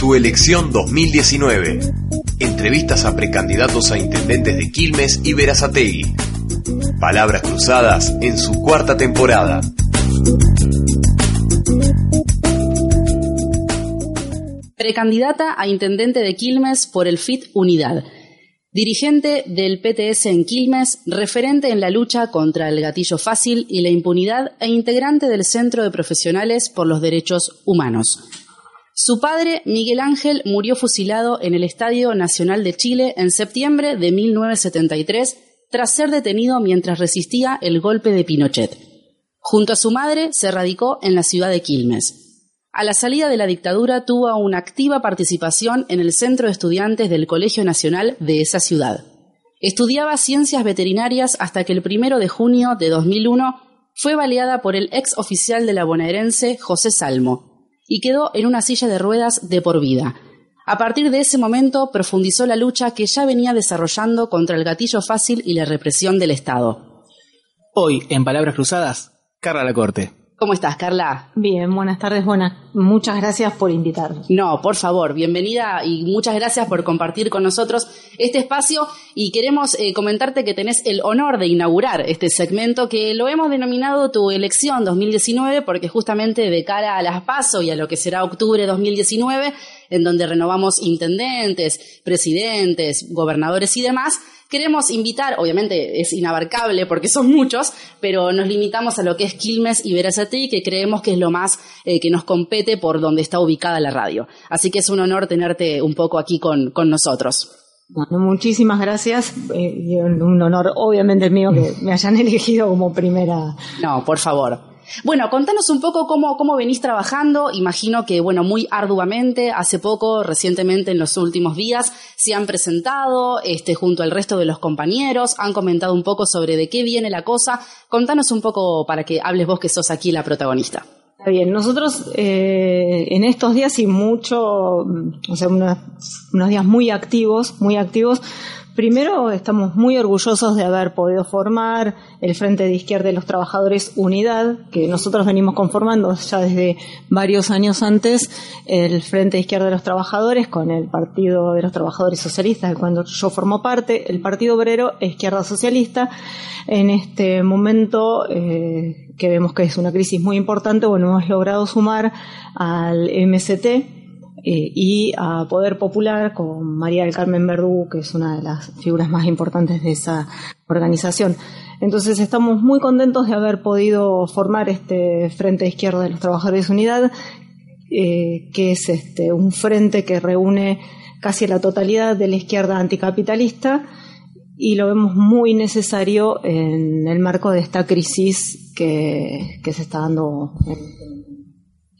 Tu elección 2019. Entrevistas a precandidatos a intendentes de Quilmes y Verazategui. Palabras cruzadas en su cuarta temporada. Precandidata a intendente de Quilmes por el FIT Unidad. Dirigente del PTS en Quilmes, referente en la lucha contra el gatillo fácil y la impunidad e integrante del Centro de Profesionales por los Derechos Humanos. Su padre, Miguel Ángel, murió fusilado en el Estadio Nacional de Chile en septiembre de 1973 tras ser detenido mientras resistía el golpe de Pinochet. Junto a su madre se radicó en la ciudad de Quilmes. A la salida de la dictadura tuvo una activa participación en el centro de estudiantes del Colegio Nacional de esa ciudad. Estudiaba ciencias veterinarias hasta que el primero de junio de 2001 fue baleada por el ex oficial de la bonaerense José Salmo y quedó en una silla de ruedas de por vida. A partir de ese momento profundizó la lucha que ya venía desarrollando contra el gatillo fácil y la represión del Estado. Hoy, en Palabras Cruzadas, Carla Lacorte. ¿Cómo estás, Carla? Bien, buenas tardes, buenas. Muchas gracias por invitarme. No, por favor, bienvenida y muchas gracias por compartir con nosotros este espacio y queremos eh, comentarte que tenés el honor de inaugurar este segmento que lo hemos denominado tu elección 2019 porque justamente de cara a las PASO y a lo que será octubre 2019, en donde renovamos intendentes, presidentes, gobernadores y demás, Queremos invitar, obviamente es inabarcable porque son muchos, pero nos limitamos a lo que es Quilmes y Verazatei, que creemos que es lo más eh, que nos compete por donde está ubicada la radio. Así que es un honor tenerte un poco aquí con, con nosotros. Bueno, muchísimas gracias. Eh, un honor, obviamente, mío que me hayan elegido como primera. No, por favor. Bueno, contanos un poco cómo, cómo venís trabajando. Imagino que, bueno, muy arduamente, hace poco, recientemente, en los últimos días, se han presentado este, junto al resto de los compañeros, han comentado un poco sobre de qué viene la cosa. Contanos un poco para que hables vos que sos aquí la protagonista. Está bien, nosotros eh, en estos días y mucho, o sea, unos días muy activos, muy activos, Primero, estamos muy orgullosos de haber podido formar el Frente de Izquierda de los Trabajadores Unidad, que nosotros venimos conformando ya desde varios años antes, el Frente de Izquierda de los Trabajadores con el Partido de los Trabajadores Socialistas, cuando yo formo parte, el Partido Obrero e Izquierda Socialista. En este momento, eh, que vemos que es una crisis muy importante, bueno, hemos logrado sumar al MST, eh, y a Poder Popular con María del Carmen Verdú, que es una de las figuras más importantes de esa organización. Entonces estamos muy contentos de haber podido formar este Frente de Izquierda de los Trabajadores Unidad, eh, que es este, un frente que reúne casi la totalidad de la izquierda anticapitalista y lo vemos muy necesario en el marco de esta crisis que, que se está dando en,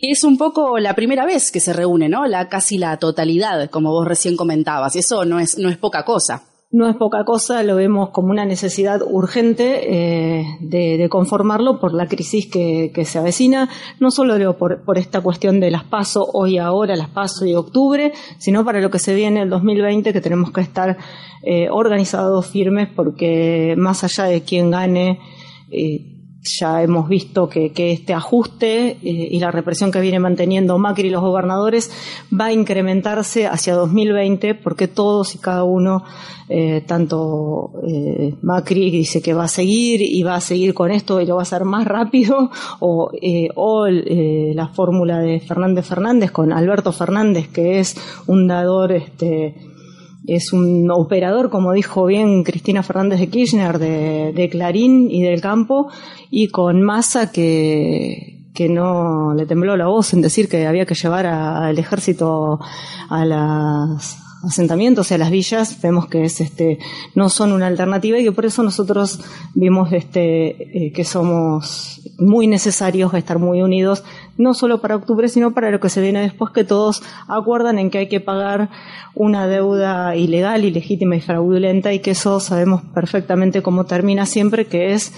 es un poco la primera vez que se reúne, ¿no? La casi la totalidad, como vos recién comentabas. Y eso no es, no es poca cosa. No es poca cosa, lo vemos como una necesidad urgente eh, de, conformarlo por la crisis que, se avecina, no solo por, esta cuestión de las PASO hoy ahora, las PASO y octubre, sino para lo que se viene el 2020, que tenemos que estar eh, organizados, firmes, porque más allá de quién gane, eh, ya hemos visto que, este ajuste eh, y la represión que viene manteniendo Macri y los gobernadores va a incrementarse hacia 2020 porque todos y cada uno, eh, tanto eh, Macri dice que va a seguir y va a seguir con esto y lo va a hacer más rápido, o, o la fórmula de Fernández Fernández con Alberto Fernández, que es un dador este, es un operador, como dijo bien Cristina Fernández de Kirchner, de, Clarín y del campo, y con masa que, que no le tembló la voz en decir que había que llevar al ejército a las asentamientos y a las villas vemos que es este no son una alternativa y que por eso nosotros vimos este eh, que somos muy necesarios estar muy unidos no solo para octubre sino para lo que se viene después que todos acuerdan en que hay que pagar una deuda ilegal ilegítima y fraudulenta y que eso sabemos perfectamente cómo termina siempre que es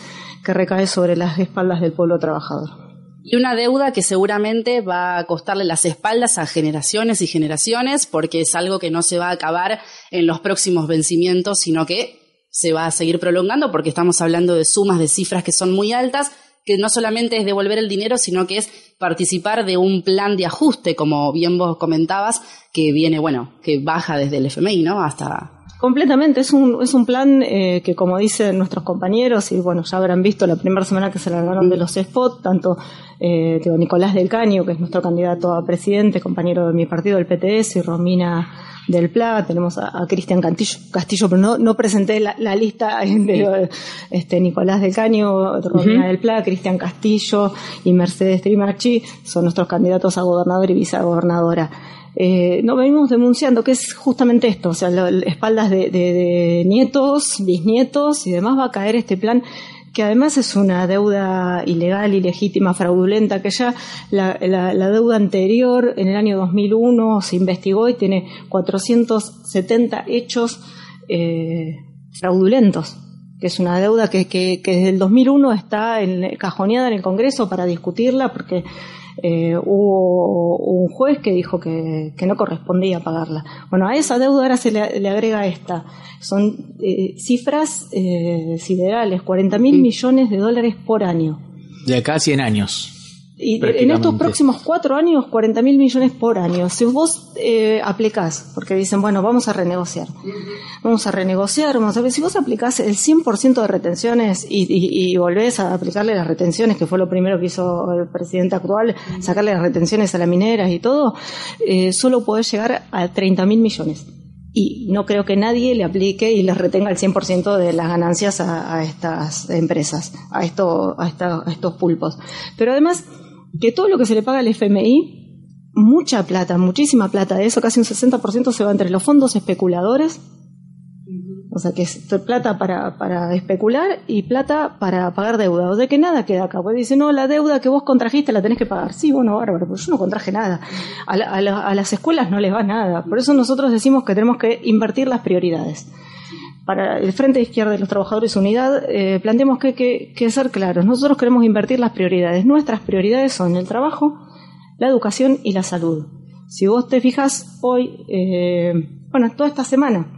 que recae sobre las espaldas del pueblo trabajador y una deuda que seguramente va a costarle las espaldas a generaciones y generaciones porque es algo que no se va a acabar en los próximos vencimientos, sino que se va a seguir prolongando porque estamos hablando de sumas de cifras que son muy altas que no solamente es devolver el dinero, sino que es participar de un plan de ajuste, como bien vos comentabas, que viene, bueno, que baja desde el FMI, ¿no? Hasta Completamente, es un, es un plan eh, que como dicen nuestros compañeros, y bueno, ya habrán visto la primera semana que se largaron de los spot, tanto eh, Nicolás del Caño, que es nuestro candidato a presidente, compañero de mi partido, el PTS, y Romina del PLA, tenemos a, Cristian Castillo, pero no, no presenté la, lista de este, Nicolás del Caño, Romina del PLA, Cristian Castillo y Mercedes Trimarchi, son nuestros candidatos a gobernador y vicegobernadora eh, no venimos denunciando que es justamente esto, o sea, espaldas de, nietos, bisnietos y demás va a caer este plan que además es una deuda ilegal, ilegítima, fraudulenta, que ya la, deuda anterior, en el año 2001, se investigó y tiene 470 hechos eh, fraudulentos, que es una deuda que, que, que desde el 2001 está en, cajoneada en el Congreso para discutirla, porque eh, hubo un juez que dijo que, no correspondía pagarla. Bueno, a esa deuda ahora se le, agrega esta. Son eh, cifras eh, siderales, 40 mil millones de dólares por año. De acá a 100 años. Y en estos próximos cuatro años, 40 mil millones por año. Si vos eh, aplicás, porque dicen, bueno, vamos a renegociar, vamos a renegociar, vamos a ver, si vos aplicás el 100% de retenciones y, y, volvés a aplicarle las retenciones, que fue lo primero que hizo el presidente actual, sacarle las retenciones a las mineras y todo, eh, solo podés llegar a 30 mil millones y no creo que nadie le aplique y les retenga el 100% de las ganancias a, estas empresas, a, esto, a, a, estos pulpos. Pero además, que todo lo que se le paga al FMI, mucha plata, muchísima plata, de eso casi un 60% se va entre los fondos especuladores, o sea que es plata para, para especular y plata para pagar deuda. O sea que nada queda acá. Pues dice, no, la deuda que vos contrajiste la tenés que pagar. Sí, bueno, bárbaro, pero yo no contraje nada. A, a, las escuelas no les va nada. Por eso nosotros decimos que tenemos que invertir las prioridades para el Frente de Izquierda de los Trabajadores Unidad, eh, planteamos que hay que, ser claros. Nosotros queremos invertir las prioridades. Nuestras prioridades son el trabajo, la educación y la salud. Si vos te fijas hoy, eh, bueno, toda esta semana,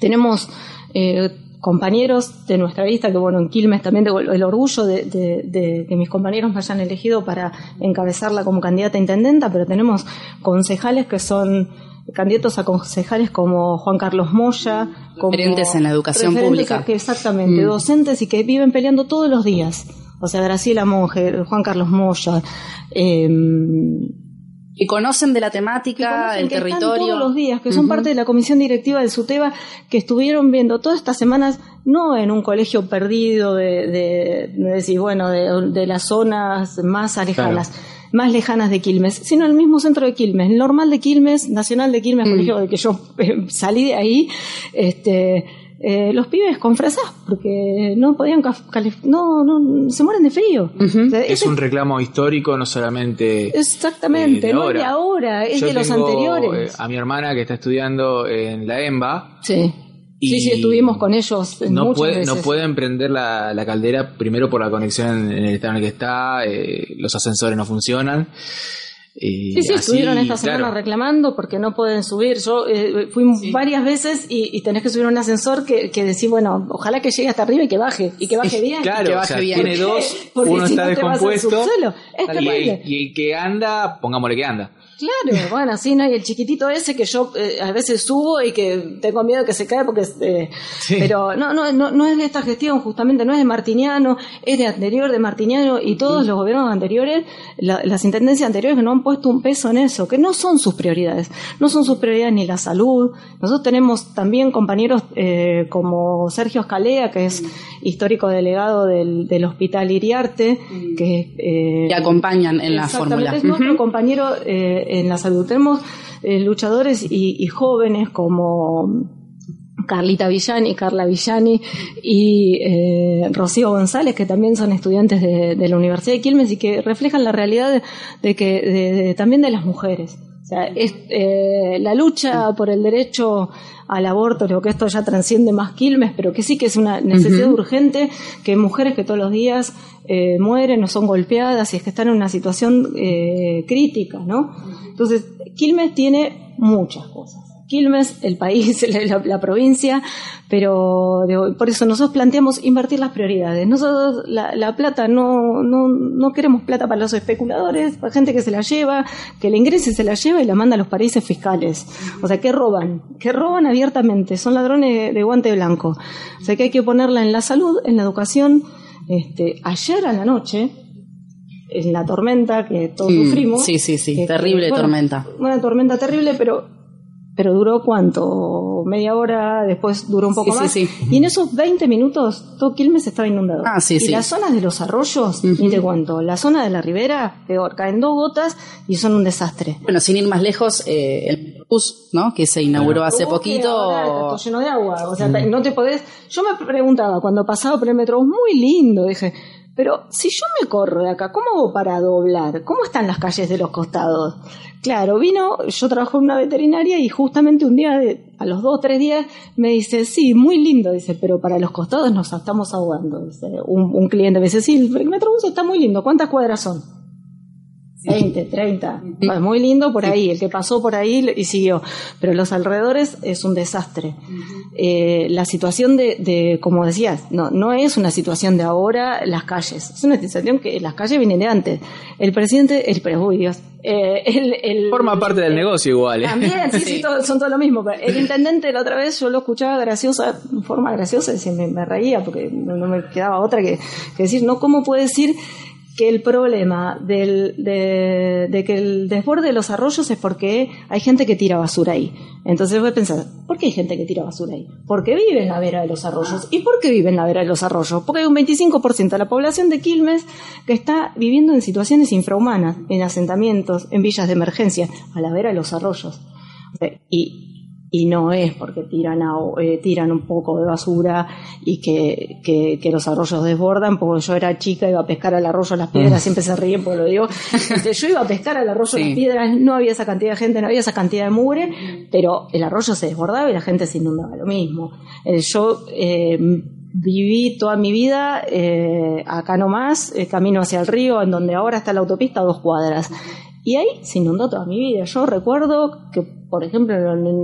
tenemos eh, compañeros de nuestra lista, que bueno, en Quilmes también tengo el, orgullo de, de, que mis compañeros me hayan elegido para encabezarla como candidata a intendenta, pero tenemos concejales que son candidatos a concejales como Juan Carlos Moya, como referentes en la educación pública. Que exactamente, mm. docentes y que viven peleando todos los días. O sea, Graciela Monge, Juan Carlos Moya, eh, y conocen de la temática, el territorio. todos los días, que son parte de la comisión directiva del SUTEBA, que estuvieron viendo todas estas semanas, no en un colegio perdido de, de, decir, bueno, de, las zonas más alejadas más lejanas de Quilmes, sino el mismo centro de Quilmes, el normal de Quilmes, nacional de Quilmes, mm. colegio de que yo eh, salí de ahí, este, eh, los pibes con fresas porque no podían no, no se mueren de frío. es un reclamo histórico, no solamente exactamente, eh, no de ahora, es de los anteriores. a mi hermana que está estudiando en la EMBA. Sí sí, sí, estuvimos con ellos. no, puede, no pueden prender la, caldera primero por la conexión en el estado en el que está, eh, los ascensores no funcionan. sí, sí, estuvieron esta semana reclamando porque no pueden subir. Yo eh, fui varias veces y, tenés que subir un ascensor que, que decís, bueno, ojalá que llegue hasta arriba y que baje, y que baje bien. Claro, que baje bien. tiene dos, uno está descompuesto. y, y, que anda, pongámosle que anda. Claro, bueno, sí, ¿no? Y el chiquitito ese que yo eh, a veces subo y que tengo miedo que se caiga porque... Eh, pero no, no, no, no es de esta gestión, justamente, no es de Martiniano, es de anterior de Martiniano y todos los gobiernos anteriores, las intendencias anteriores que no han puesto un peso en eso, que no son sus prioridades. No son sus prioridades ni la salud. Nosotros tenemos también compañeros eh, como Sergio Escalea, que es histórico delegado del, del Hospital Iriarte, que... que acompañan en la fórmula. Es nuestro compañero en la salud. Tenemos eh, luchadores y, jóvenes como Carlita Villani, Carla Villani y eh, Rocío González, que también son estudiantes de, la Universidad de Quilmes y que reflejan la realidad de, que también de las mujeres. O sea, es, eh, la lucha por el derecho al aborto, creo que esto ya transciende más Quilmes, pero que sí que es una necesidad urgente que mujeres que todos los días eh, mueren o son golpeadas y es que están en una situación eh, crítica, ¿no? Entonces, Quilmes tiene muchas cosas. Quilmes, el país, la, provincia, pero por eso nosotros planteamos invertir las prioridades. Nosotros la, plata no, no, no queremos plata para los especuladores, para gente que se la lleva, que la ingrese y se la lleva y la manda a los países fiscales. O sea, que roban, que roban abiertamente, son ladrones de guante blanco. O sea, que hay que ponerla en la salud, en la educación. Este, ayer a la noche, en la tormenta que todos mm, sufrimos. Sí, sí, sí, terrible tormenta. Una tormenta terrible, pero pero duró cuánto, media hora, después duró un poco más. Y en esos 20 minutos todo Quilmes estaba inundado. Ah, sí, y las zonas de los arroyos, ni te cuento, la zona de la ribera, peor, caen dos gotas y son un desastre. Bueno, sin ir más lejos, eh, el bus, ¿no? Que se inauguró hace poquito. Está lleno de agua, o sea, mm. no te podés... Yo me preguntaba, cuando pasaba por el metro, muy lindo, dije, pero si yo me corro de acá, ¿cómo hago para doblar? ¿Cómo están las calles de los costados? Claro, vino, yo trabajo en una veterinaria y justamente un día, a los dos o tres días, me dice, sí, muy lindo, dice, pero para los costados nos estamos ahogando. Dice, un, cliente me dice, sí, el metrobús está muy lindo, ¿cuántas cuadras son? 20, 30. Es muy lindo por ahí, el que pasó por ahí y siguió. Pero los alrededores es un desastre. Eh, la situación de, como decías, no, no es una situación de ahora las calles, es una situación que las calles vienen de antes. El presidente, el, Dios, eh, el, Forma parte del negocio igual. ¿eh? También, sí, sí, son todo lo mismo. el intendente la otra vez yo lo escuchaba graciosa, en forma graciosa, y me, me reía porque no, me quedaba otra que, que decir, no, ¿cómo puede decir que el problema del, de, que el desborde de los arroyos es porque hay gente que tira basura ahí. Entonces voy a pensar, ¿por qué hay gente que tira basura ahí? Porque vive en la vera de los arroyos. ¿Y por qué vive en la vera de los arroyos? Porque hay un 25% de la población de Quilmes que está viviendo en situaciones infrahumanas, en asentamientos, en villas de emergencia, a la vera de los arroyos. Y y no es porque tiran, eh, tiran un poco de basura y que, que, los arroyos desbordan, porque yo era chica, iba a pescar al arroyo las piedras, mm. siempre se ríen porque lo digo, este, yo iba a pescar al arroyo las piedras, no había esa cantidad de gente, no había esa cantidad de mugre, pero el arroyo se desbordaba y la gente se inundaba, lo mismo. Eh, yo eh, viví toda mi vida acá nomás, camino hacia el río, en donde ahora está la autopista a dos cuadras. Y ahí se inundó toda mi vida. Yo recuerdo que, por ejemplo,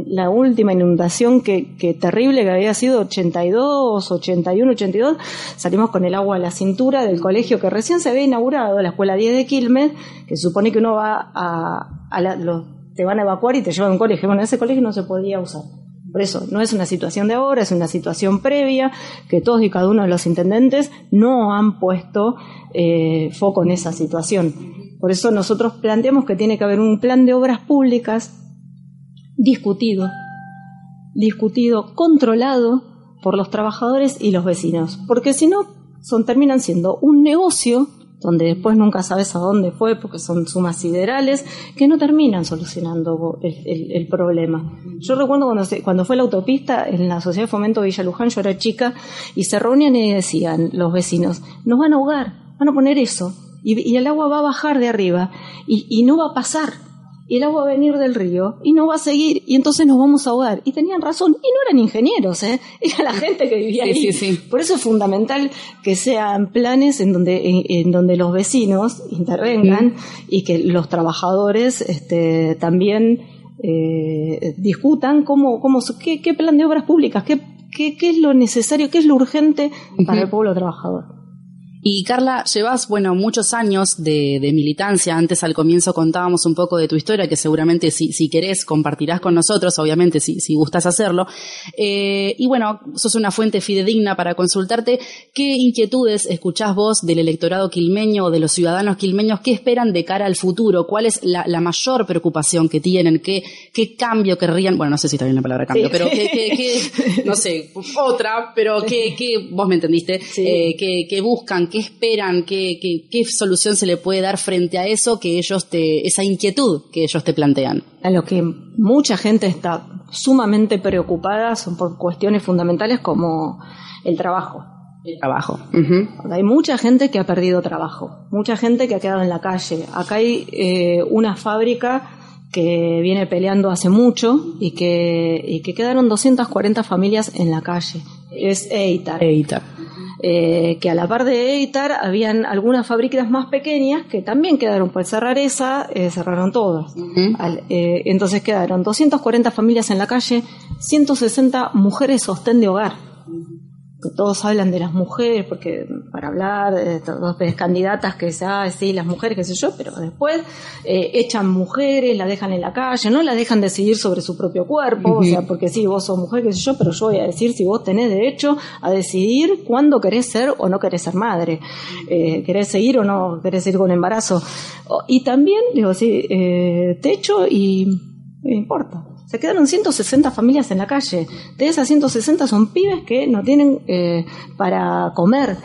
la última inundación que, que terrible que había sido 82, 81, 82, salimos con el agua a la cintura del colegio que recién se había inaugurado, la escuela 10 de Quilmes, que supone que uno va a, a te van a evacuar y te llevan a un colegio. Bueno, ese colegio no se podía usar. Por eso, no es una situación de ahora, es una situación previa que todos y cada uno de los intendentes no han puesto eh, foco en esa situación. Por eso nosotros planteamos que tiene que haber un plan de obras públicas discutido, discutido, controlado por los trabajadores y los vecinos, porque si no, son, terminan siendo un negocio donde después nunca sabes a dónde fue porque son sumas siderales que no terminan solucionando el, problema. Yo recuerdo cuando, cuando fue la autopista en la Sociedad de Fomento Villa Luján, yo era chica, y se reunían y decían los vecinos, nos van a ahogar, van a poner eso, y, el agua va a bajar de arriba y, no va a pasar. Y el agua va a venir del río y no va a seguir y entonces nos vamos a ahogar. Y tenían razón. Y no eran ingenieros, ¿eh? Era la gente que vivía ahí. Por eso es fundamental que sean planes en donde, en, donde los vecinos intervengan y que los trabajadores este, también eh, discutan cómo, cómo, qué, qué plan de obras públicas, qué, qué, qué es lo necesario, qué es lo urgente para el pueblo trabajador. Y Carla, llevas, bueno, muchos años de, militancia. Antes al comienzo contábamos un poco de tu historia, que seguramente si, si querés compartirás con nosotros, obviamente si, si gustas hacerlo. Eh, y bueno, sos una fuente fidedigna para consultarte. ¿Qué inquietudes escuchás vos del electorado quilmeño o de los ciudadanos quilmeños? ¿Qué esperan de cara al futuro? ¿Cuál es la, mayor preocupación que tienen? ¿Qué, ¿Qué cambio querrían? Bueno, no sé si está bien la palabra cambio, pero ¿qué, no sé, otra, pero ¿qué, qué vos me entendiste? Eh, ¿qué, buscan? ¿Qué esperan? ¿Qué, qué, solución se le puede dar frente a eso que ellos te, esa inquietud que ellos te plantean? A lo que mucha gente está sumamente preocupada son por cuestiones fundamentales como el trabajo. El trabajo. Hay mucha gente que ha perdido trabajo, mucha gente que ha quedado en la calle. Acá hay eh, una fábrica que viene peleando hace mucho y que, y que quedaron 240 familias en la calle. Es EITAR. EITAR. Eh, que a la par de Eitar habían algunas fábricas más pequeñas que también quedaron por cerrar esa, eh, cerraron todas. Al- eh, entonces quedaron 240 familias en la calle, 160 mujeres sostén de hogar todos hablan de las mujeres, porque para hablar de dos candidatas que dicen, ah, sí, las mujeres, qué sé yo, pero después eh, echan mujeres, las dejan en la calle, no las dejan decidir sobre su propio cuerpo, o sea, porque sí, vos sos mujer, qué sé yo, pero yo voy a decir si vos tenés derecho a decidir cuándo querés ser o no querés ser madre, eh, querés seguir o no querés seguir con embarazo. O- Y también, digo, sí, eh, te echo y no importa. Se quedaron 160 familias en la calle. De esas 160 son pibes que no tienen eh, para comer.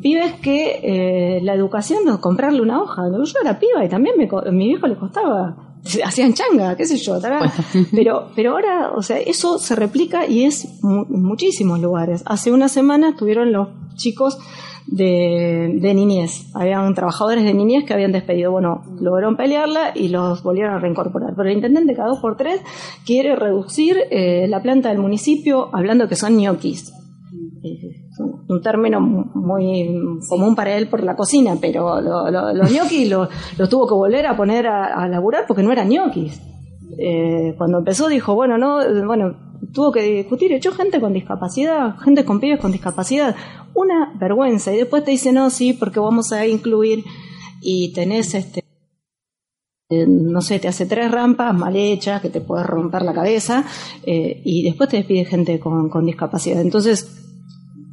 Pibes que eh, la educación, no, comprarle una hoja. Yo era piba y también me, a mi viejo le costaba. Hacían changa, qué sé yo. tará. Pero, pero ahora, o sea, eso se replica y es mu- en muchísimos lugares. Hace una semana estuvieron los chicos de, de niñez. Habían trabajadores de niñez que habían despedido. Bueno, lograron pelearla y los volvieron a reincorporar. Pero el intendente cada dos por tres quiere reducir eh, la planta del municipio hablando que son ñoquis. Eh, un- término muy común para él por la cocina, pero lo- lo- los ñoquis los lo tuvo que volver a poner a, laburar porque no eran ñoquis. Eh, cuando empezó dijo, bueno, no, bueno, tuvo que discutir, echó gente con discapacidad, gente con pibes con discapacidad, una vergüenza, y después te dice, no, sí, porque vamos a incluir, y tenés este, eh, no sé, te hace tres rampas mal hechas, que te puedes romper la cabeza, eh, y después te despide gente con, discapacidad. Entonces,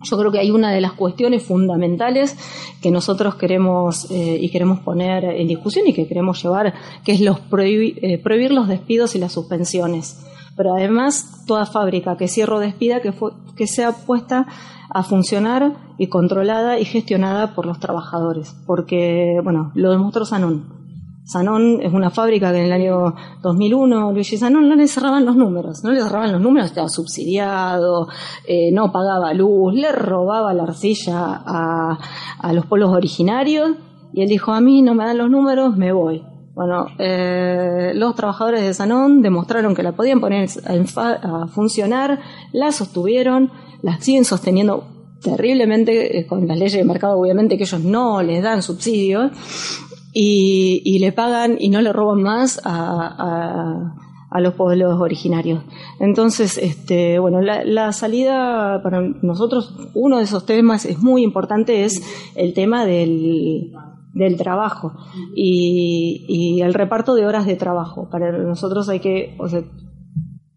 yo creo que hay una de las cuestiones fundamentales que nosotros queremos eh, y queremos poner en discusión y que queremos llevar, que es los prohibi- prohibir los despidos y las suspensiones. Pero además, toda fábrica que cierre o despida que, fu- que sea puesta a funcionar y controlada y gestionada por los trabajadores. Porque, bueno, lo demostró Sanón. Sanón es una fábrica que en el año 2001, Luigi Sanón, no le cerraban los números, no le cerraban los números, estaba subsidiado, eh, no pagaba luz, le robaba la arcilla a, a los pueblos originarios y él dijo, a mí no me dan los números, me voy. Bueno, eh, los trabajadores de Sanón demostraron que la podían poner a funcionar, la sostuvieron, la siguen sosteniendo terriblemente eh, con las leyes de mercado, obviamente que ellos no les dan subsidios y, le pagan y no le roban más a, a- a los pueblos originarios. Entonces, este, bueno, la, la salida para nosotros, uno de esos temas es muy importante, es el tema del, del trabajo y, y el reparto de horas de trabajo. Para nosotros hay que, o sea,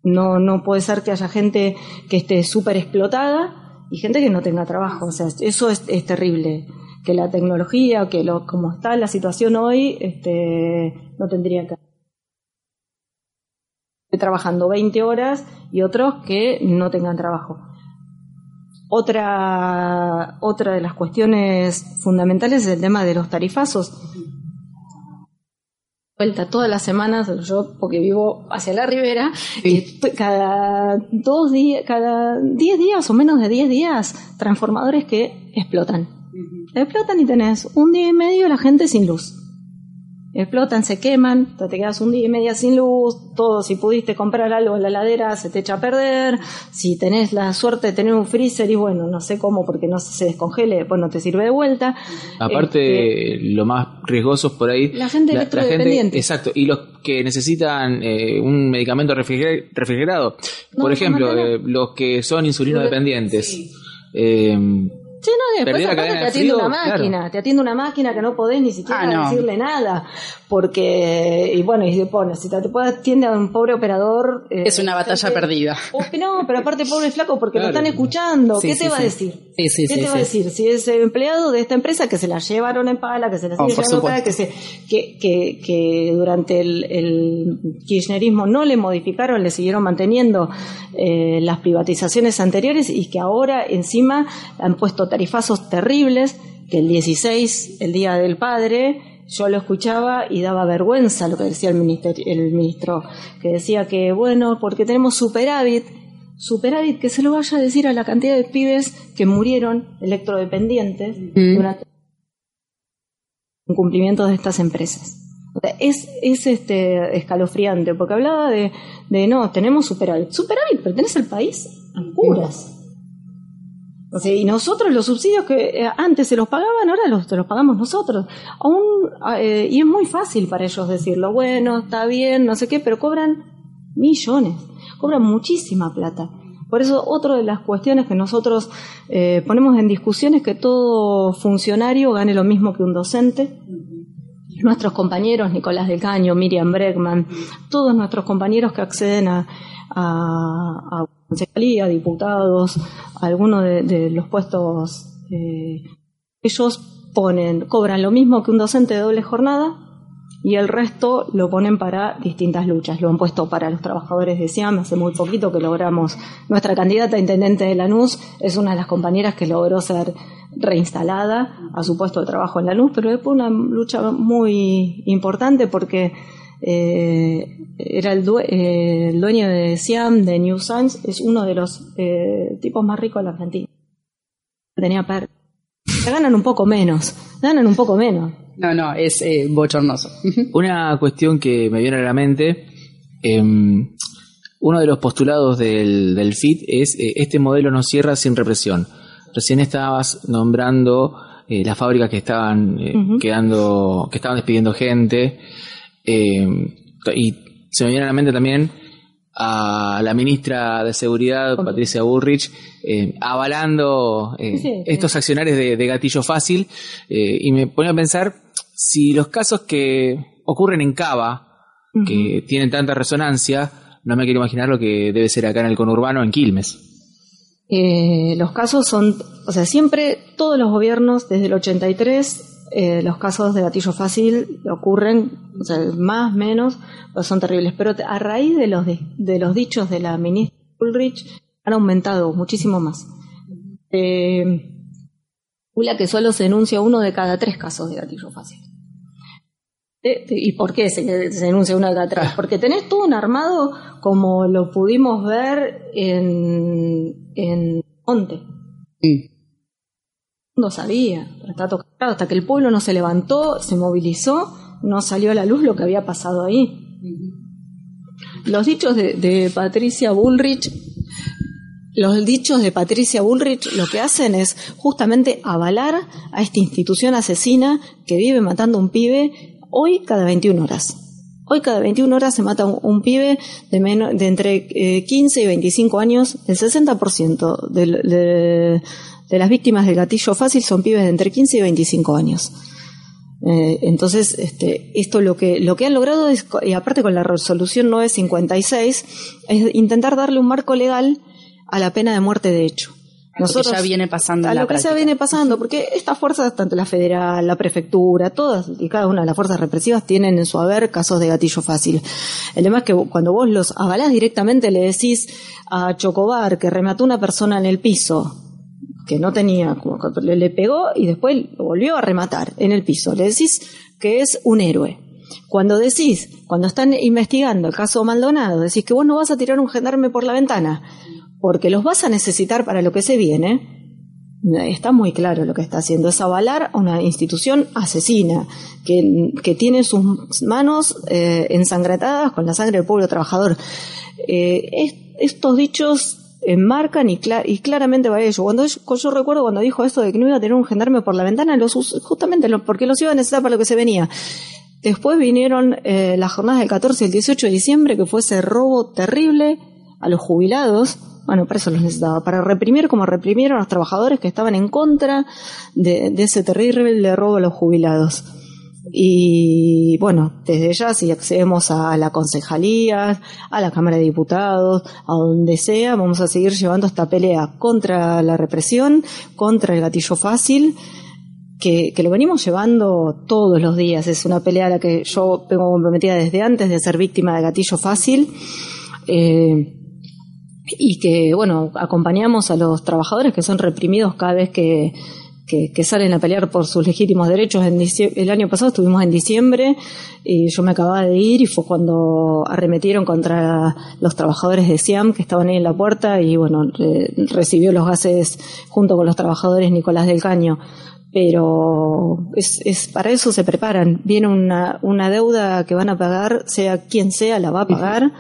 no, no puede ser que haya gente que esté súper explotada y gente que no tenga trabajo. O sea, eso es, es terrible. Que la tecnología, que lo, como está la situación hoy, este, no tendría que trabajando 20 horas y otros que no tengan trabajo. Otra, otra de las cuestiones fundamentales es el tema de los tarifazos. Vuelta todas las semanas, yo porque vivo hacia la ribera, y t- cada dos días, cada 10 días o menos de 10 días, transformadores que explotan. Explotan y tenés un día y medio la gente sin luz. Explotan, se queman, te quedas un día y medio sin luz, todo, si pudiste comprar algo en la heladera se te echa a perder, si tenés la suerte de tener un freezer y bueno, no sé cómo porque no se descongele, pues no te sirve de vuelta. Aparte, Este, lo más riesgoso es por ahí. La gente electrodependiente. exacto. Y los que necesitan eh, un medicamento refriger- refrigerado. No, por ejemplo, eh, los que son insulino dependientes. Sí. Eh, No, después aparte te de atiende frío, una máquina, claro. te atiende una máquina que no podés ni siquiera Ah, no. decirle nada, porque, y bueno, y se pone, si te, te puede atiende a un pobre operador... eh, Es una batalla gente- perdida. O- no, pero aparte pobre flaco porque Claro. lo están escuchando, Sí, ¿qué sí, te va a decir? Sí, sí, ¿Qué sí, te va a decir? Si es empleado de esta empresa que se la llevaron en pala, que se la Oh, pala, que, se, que, que, que durante el, el kirchnerismo no le modificaron, le siguieron manteniendo eh, las privatizaciones anteriores y que ahora encima han puesto terribles, que el 16, el Día del Padre, yo lo escuchaba y daba vergüenza lo que decía el, el ministro, que decía que, bueno, porque tenemos superávit, superávit que se lo vaya a decir a la cantidad de pibes que murieron electrodependientes Mm. durante incumplimiento de estas empresas. O sea, es, es este escalofriante, porque hablaba de, de no, tenemos superávit. Superávit pertenece al país a curas. O sea, y nosotros los subsidios que eh, antes se los pagaban, ahora los, los pagamos nosotros. Aún, eh, y es muy fácil para ellos decirlo, bueno, está bien, no sé qué, pero cobran millones, cobran muchísima plata. Por eso, otra de las cuestiones que nosotros eh, ponemos en discusión es que todo funcionario gane lo mismo que un docente. Nuestros compañeros, Nicolás del Caño, Miriam Bregman, todos nuestros compañeros que acceden a, a, a diputados, algunos de, los puestos, eh, ellos ponen, cobran lo mismo que un docente de doble jornada y el resto lo ponen para distintas luchas. Lo han puesto para los trabajadores de SIAM, hace muy poquito que logramos, nuestra candidata a intendente de Lanús es una de las compañeras que logró ser reinstalada a su puesto de trabajo en Lanús, pero es una lucha muy importante porque eh, era el, eh, el, dueño de Siam, de New Science, es uno de los eh, tipos más ricos de la Argentina. Tenía per ganan un poco menos, ganan un poco menos. No, no, es eh, bochornoso. Una cuestión que me viene a la mente, em, uno de los postulados del, del FIT es este modelo no cierra sin represión. Recién estabas nombrando las fábricas que estaban quedando, que estaban despidiendo gente. Eh, y se me viene a la mente también a la ministra de Seguridad, Patricia Bullrich, eh, avalando eh, estos accionarios de, gatillo fácil. y me pone a pensar si los casos que ocurren en Cava, que tienen tanta resonancia, no me quiero imaginar lo que debe ser acá en el conurbano, en Quilmes. los casos son, o sea, siempre todos los gobiernos desde el 83 eh, los casos de gatillo fácil ocurren, o sea, más, menos, pues son terribles. Pero a raíz de los, de, los dichos de la ministra Ulrich, han aumentado muchísimo más. Eh, que solo se denuncia uno de cada tres casos de gatillo fácil. Eh, ¿Y por qué se, denuncia uno de cada tres? Ah. Porque tenés todo un armado como lo pudimos ver en, en Monte no sabía, hasta que el pueblo no se levantó, se movilizó, no salió a la luz lo que había pasado ahí. Los dichos de, Patricia Bullrich, los dichos de Patricia Bullrich lo que hacen es justamente avalar a esta institución asesina que vive matando a un pibe hoy cada 21 horas. Hoy cada 21 horas se mata un, pibe de, de entre 15 eh, y 25 años, el 60% de, de las víctimas del gatillo fácil son pibes de entre 15 y 25 años. Eh, entonces, este, esto lo que, lo que han logrado es, y aparte con la resolución 956, es intentar darle un marco legal a la pena de muerte de hecho. Nosotros, ya viene pasando. A lo que ya viene pasando, porque estas fuerzas, tanto la federal, la prefectura, todas y cada una de las fuerzas represivas tienen en su haber casos de gatillo fácil. El tema es que cuando vos los avalás directamente le decís a Chocobar que remató una persona en el piso, que no tenía, le, pegó y después lo volvió a rematar en el piso. Le decís que es un héroe. Cuando decís, cuando están investigando el caso Maldonado, decís que vos no vas a tirar un gendarme por la ventana, porque los vas a necesitar para lo que se viene, está muy claro lo que está haciendo, es avalar a una institución asesina, que, que tiene sus manos eh, con la sangre del pueblo trabajador. Eh, estos dichos enmarcan y, claramente va ello. Cuando yo, recuerdo cuando dijo esto de que no iba a tener un gendarme por la ventana, los, justamente porque los iba a necesitar para lo que se venía. Después vinieron eh, las jornadas del 14 y el 18 de diciembre, que fue ese robo terrible a los jubilados. Bueno, para eso los necesitaba, para reprimir como reprimieron a los trabajadores que estaban en contra de ese terrible robo a los jubilados. Y bueno, desde ya si accedemos a la concejalía, a la Cámara de Diputados, a donde sea, vamos a seguir llevando esta pelea contra la represión, contra el gatillo fácil, que, lo venimos llevando todos los días. Es una pelea a la que yo vengo comprometida desde antes de ser víctima de gatillo fácil. Eh, y que, bueno, acompañamos a los trabajadores que son reprimidos cada vez que, que, salen a pelear por sus legítimos derechos. En el año pasado estuvimos en diciembre y yo me acababa de ir y fue cuando arremetieron contra los trabajadores de SIAM que estaban ahí en la puerta y bueno, recibió los gases junto con los trabajadores Nicolás del Caño. Pero es, es para eso se preparan. Viene una, una deuda que van a pagar, sea quien sea, la va a pagar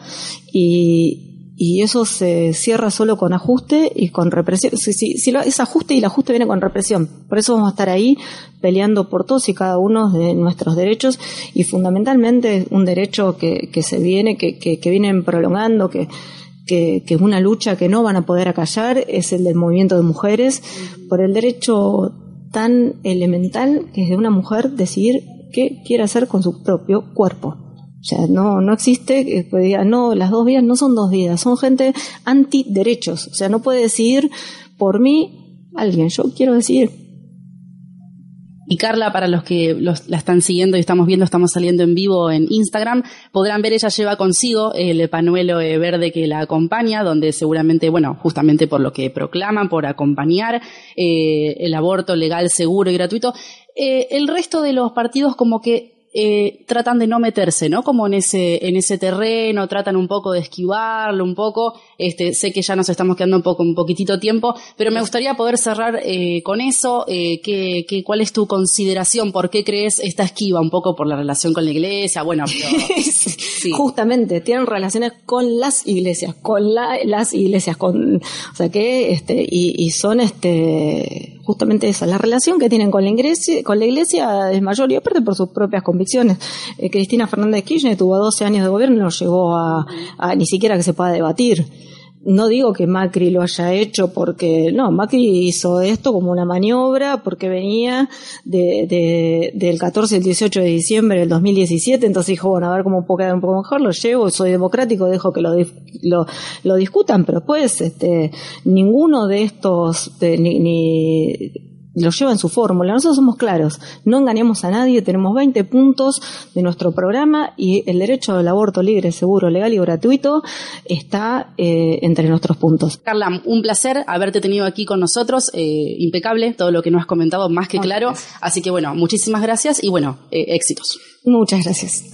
y, y eso se cierra solo con ajuste y con represión. Si, si, si es ajuste y el ajuste viene con represión. Por eso vamos a estar ahí peleando por todos y cada uno de nuestros derechos y fundamentalmente un derecho que, que se viene, que, vienen prolongando, que, que, es una lucha que no van a poder acallar, es el del movimiento de mujeres, por el derecho tan elemental que es de una mujer decidir qué quiere hacer con su propio cuerpo. O sea, no, no existe que diga, no, las dos vidas no son dos vidas, son gente antiderechos. O sea, no puede decir por mí alguien, yo quiero decir. Y Carla, para los que la están siguiendo y estamos viendo, estamos saliendo en vivo en Instagram, podrán ver, ella lleva consigo el panuelo eh, verde que la acompaña, donde seguramente, bueno, justamente por lo que proclaman, por acompañar eh, el aborto legal, seguro y gratuito, eh, el resto de los partidos como que eh, tratan de no meterse, ¿no? Como en ese, en ese terreno, tratan un poco de esquivarlo, un poco. Este, sé que ya nos estamos quedando un poco, un poquitito tiempo, pero me gustaría poder cerrar eh, con eso. Eh, ¿qué, qué, ¿Cuál es tu consideración? ¿Por qué crees esta esquiva? Un poco por la relación con la iglesia, bueno, pero, sí. justamente tienen relaciones con las iglesias, con la, las iglesias, con, o sea que, este, y, y son, este, justamente esa, la relación que tienen con la iglesia, con la iglesia es mayor y aparte por sus propias convicciones. Eh, Cristina Fernández Kirchner tuvo 12 años de gobierno y no llegó a, a ni siquiera que se pueda debatir no digo que Macri lo haya hecho porque, no, Macri hizo esto como una maniobra porque venía de, de, del 14 al 18 de diciembre del 2017, entonces dijo, bueno, a ver cómo puedo quedar un poco mejor, lo llevo, soy democrático, dejo que lo, lo, lo discutan, pero pues, este, ninguno de estos, ni, ni lo lleva en su fórmula. Nosotros somos claros, no engañamos a nadie, tenemos 20 puntos de nuestro programa y el derecho al aborto libre, seguro, legal y gratuito está eh, entre nuestros puntos. Carla, un placer haberte tenido aquí con nosotros, eh, impecable, todo lo que nos has comentado, más que claro. Así que bueno, muchísimas gracias y bueno, eh, éxitos. Muchas gracias.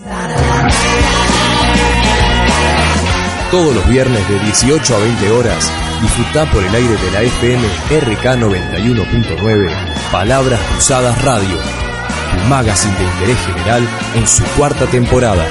Todos los viernes de 18 a 20 horas, disfruta por el aire de la FM RK 91.9 Palabras Cruzadas Radio, tu magazine de interés general en su cuarta temporada.